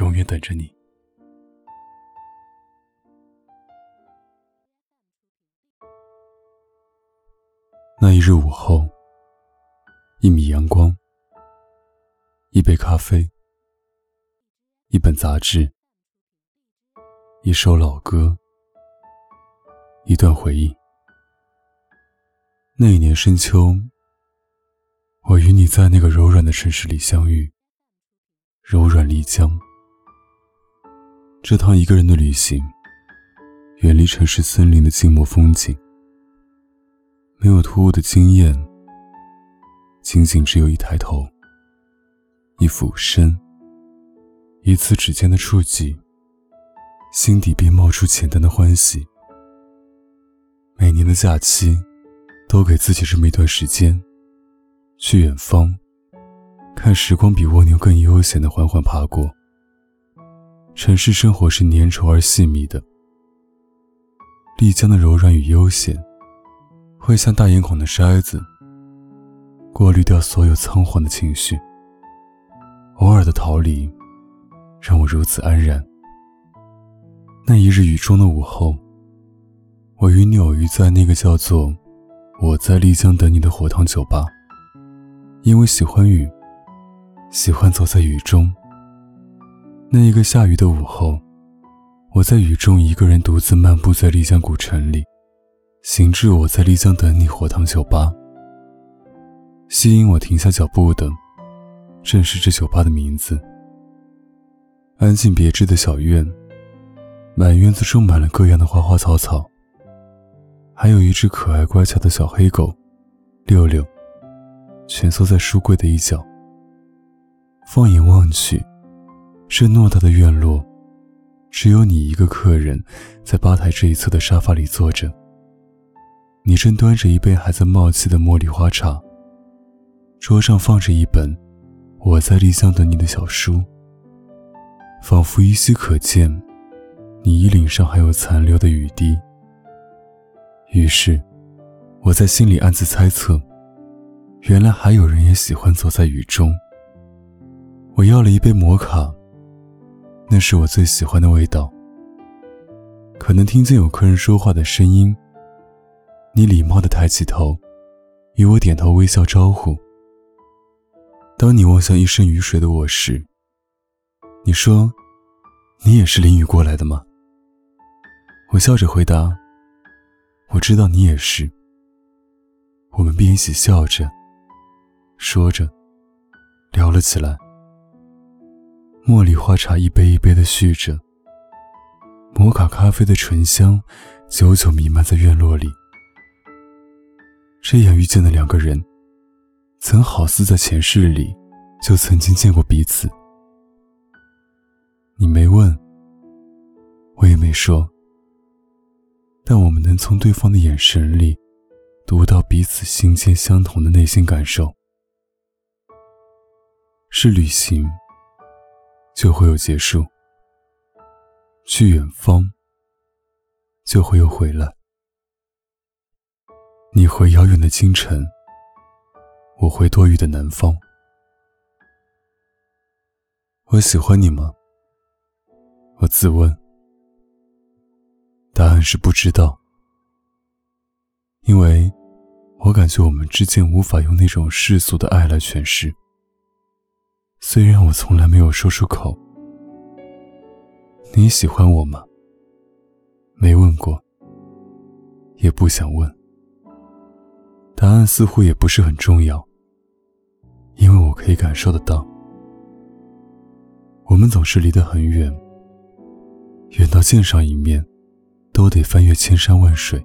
永远等着你。那一日午后，一米阳光，一杯咖啡，一本杂志，一首老歌，一段回忆。那一年深秋，我与你在那个柔软的城市里相遇。柔软丽江，这趟一个人的旅行，远离城市森林的静默风景，没有突兀的惊艳，仅仅只有一抬头，一俯身，一次指尖的触及，心底便冒出简单的欢喜。每年的假期，都给自己这么一段时间，去远方。看时光比蜗牛更悠闲的缓缓爬过。城市生活是粘稠而细密的，丽江的柔软与悠闲，会像大眼孔的筛子，过滤掉所有仓皇的情绪。偶尔的逃离，让我如此安然。那一日雨中的午后，我与你偶遇在那个叫做“我在丽江等你”的火塘酒吧，因为喜欢雨。喜欢走在雨中。那一个下雨的午后，我在雨中一个人独自漫步在丽江古城里，行至我在丽江等你火塘酒吧。吸引我停下脚步的，正是这酒吧的名字。安静别致的小院，满院子种满了各样的花花草草，还有一只可爱乖巧的小黑狗，六六，蜷缩在书柜的一角。放眼望去，这偌大的院落，只有你一个客人，在吧台这一侧的沙发里坐着。你正端着一杯还在冒气的茉莉花茶，桌上放着一本《我在丽江等你》的小书，仿佛依稀可见你衣领上还有残留的雨滴。于是，我在心里暗自猜测，原来还有人也喜欢走在雨中。我要了一杯摩卡，那是我最喜欢的味道。可能听见有客人说话的声音，你礼貌地抬起头，与我点头微笑招呼。当你望向一身雨水的我时，你说：“你也是淋雨过来的吗？”我笑着回答：“我知道你也是。”我们便一起笑着，说着，聊了起来。茉莉花茶一杯一杯的续着，摩卡咖啡的醇香久久弥漫在院落里。这样遇见的两个人，曾好似在前世里就曾经见过彼此。你没问，我也没说，但我们能从对方的眼神里读到彼此心间相同的内心感受，是旅行。就会有结束，去远方，就会有回来。你回遥远的清晨，我回多雨的南方。我喜欢你吗？我自问，答案是不知道，因为我感觉我们之间无法用那种世俗的爱来诠释。虽然我从来没有说出口，你喜欢我吗？没问过，也不想问。答案似乎也不是很重要，因为我可以感受得到，我们总是离得很远，远到见上一面，都得翻越千山万水。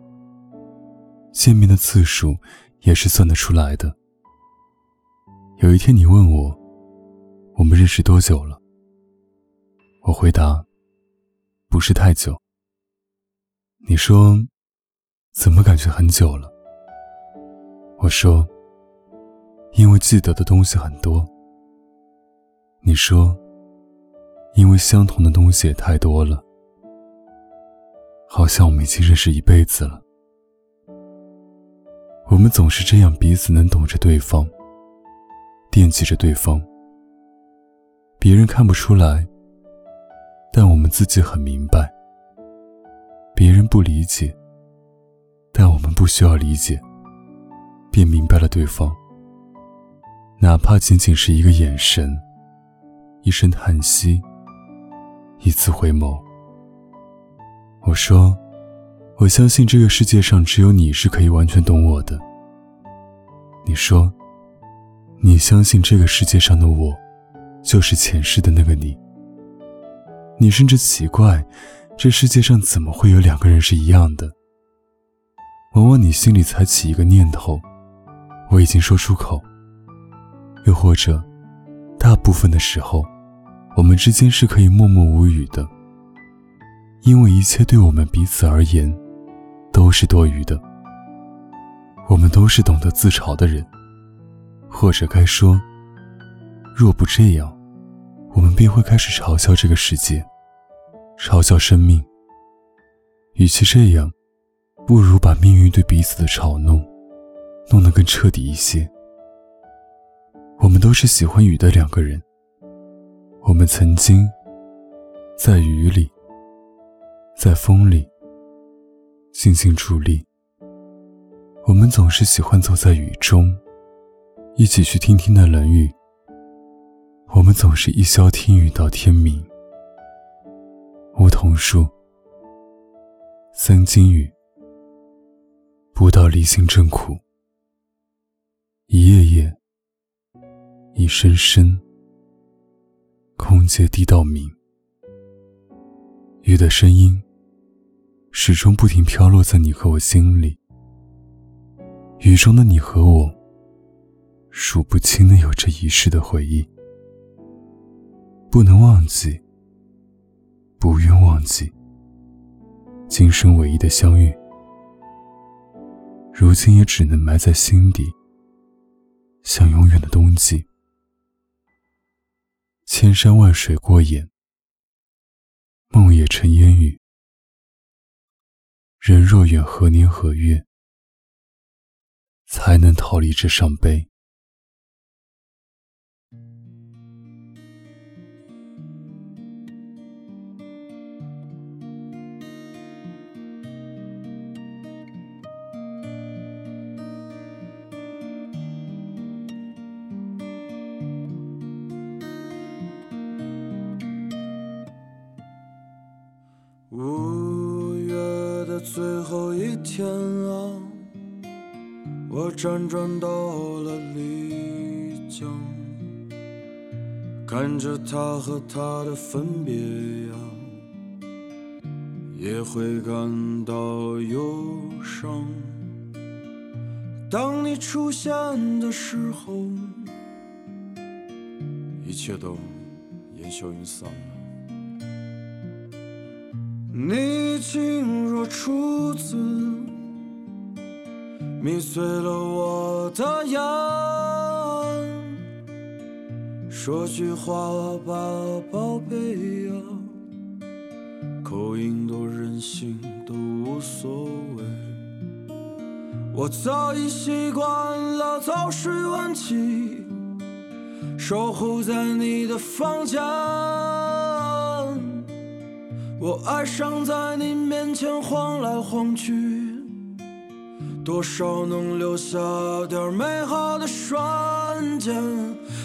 见面的次数也是算得出来的。有一天你问我。我们认识多久了？我回答：“不是太久。”你说：“怎么感觉很久了？”我说：“因为记得的东西很多。”你说：“因为相同的东西也太多了，好像我们已经认识一辈子了。”我们总是这样，彼此能懂着对方，惦记着对方。别人看不出来，但我们自己很明白。别人不理解，但我们不需要理解，便明白了对方。哪怕仅仅是一个眼神。一声叹息，一次回眸。我说：“我相信这个世界上只有你是可以完全懂我的。”你说：“你相信这个世界上的我，就是前世的那个你。”你甚至奇怪，这世界上怎么会有两个人是一样的？往往你心里才起一个念头，我已经说出口。又或者。大部分的时候，我们之间是可以默默无语的，因为一切对我们彼此而言都是多余的。我们都是懂得自嘲的人，或者该说，若不这样，我们便会开始嘲笑这个世界，嘲笑生命。与其这样，不如把命运对彼此的嘲弄弄得更彻底一些。我们都是喜欢雨的两个人。我们曾经在雨里，在风里静静伫立。我们总是喜欢走在雨中，一起去听听那冷雨。我们总是一宵听雨到天明。梧桐树，三更雨，不到离心正苦。一夜夜。一声声，空阶低到明。雨的声音，始终不停飘落在你和我心里。雨中的你和我，数不清的有着一世的回忆。不能忘记，不愿忘记，今生唯一的相遇，如今也只能埋在心底，像永远的冬季。千山万水过眼，梦也成烟雨。人若远何年何月，才能逃离这伤悲？五月的最后一天啊，我辗转到了丽江，看着他和她的分别呀，也会感到忧伤。当你出现的时候，一切都烟消云散了。你静若处子，迷醉了我的眼。说句话吧，宝贝呀，口音多任性都无所谓。我早已习惯了早睡晚起，守候在你的房间。我爱上在你面前晃来晃去，多少能留下点美好的瞬间。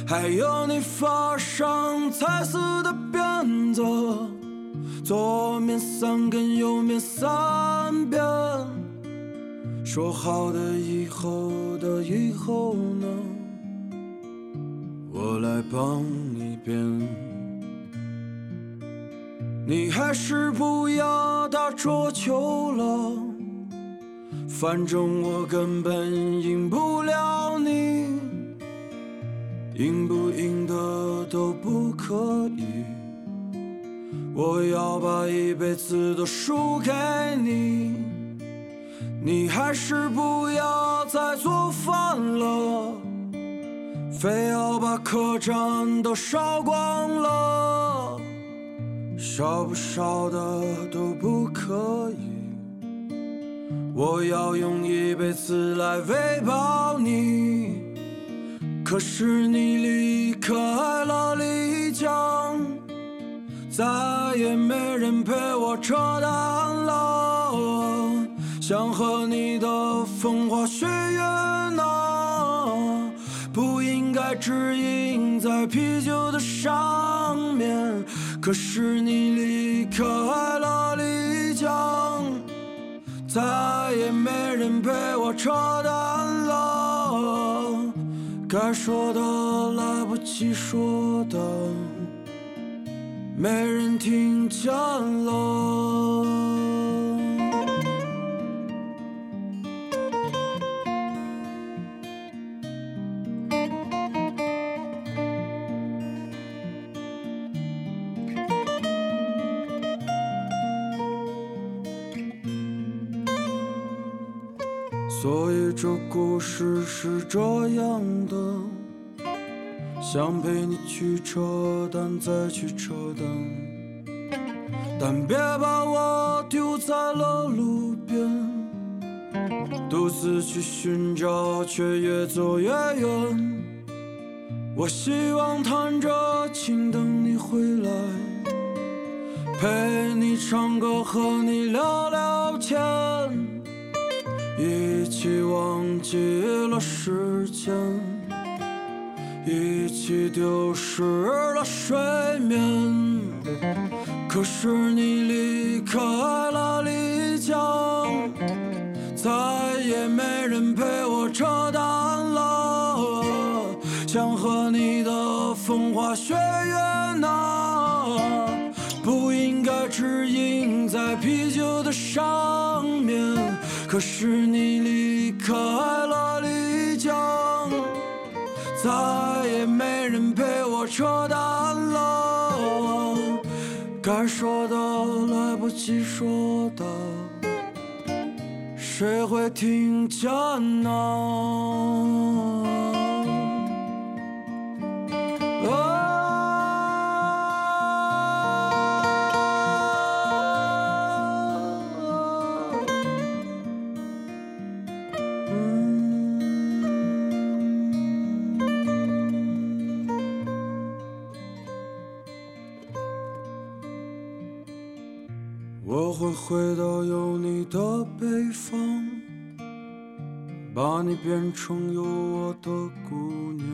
还有你发上彩色的辫子，左面三根，右面三遍。说好的以后的以后呢？我来帮你编。你还是不要打桌球了，反正我根本赢不了你，赢不赢的都不可以。我要把一辈子都输给你，你还是不要再做饭了，非要把客栈都烧光了，少不少的都不可以。我要用一辈子来喂饱你，可是你离开了丽江，再也没人陪我扯淡了。想和你的风花雪月呢，不应该只印在啤酒的上面，可是你离开了丽江。再也没人陪我扯淡了，该说的来不及说的，没人听见了。所以这故事是这样的，想陪你去扯淡，再去扯淡，但别把我丢在了路边，独自去寻找，却越走越远。我希望弹着琴等你回来，陪你唱歌，和你聊聊天。一起忘记了时间，一起丢失了睡眠。可是你离开了丽江，再也没人陪我扯淡了。想和你的风花雪月可是你离开了丽江，再也没人陪我扯淡了。该说的来不及说的，谁会听见呢？我会回到有你的北方，把你变成有我的姑娘，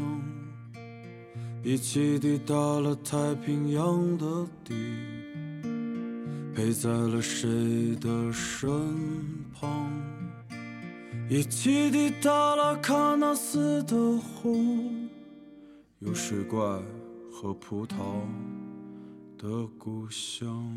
一起抵达了太平洋的地，陪在了谁的身旁，一起抵达了喀纳斯的湖，有水怪和葡萄的故乡。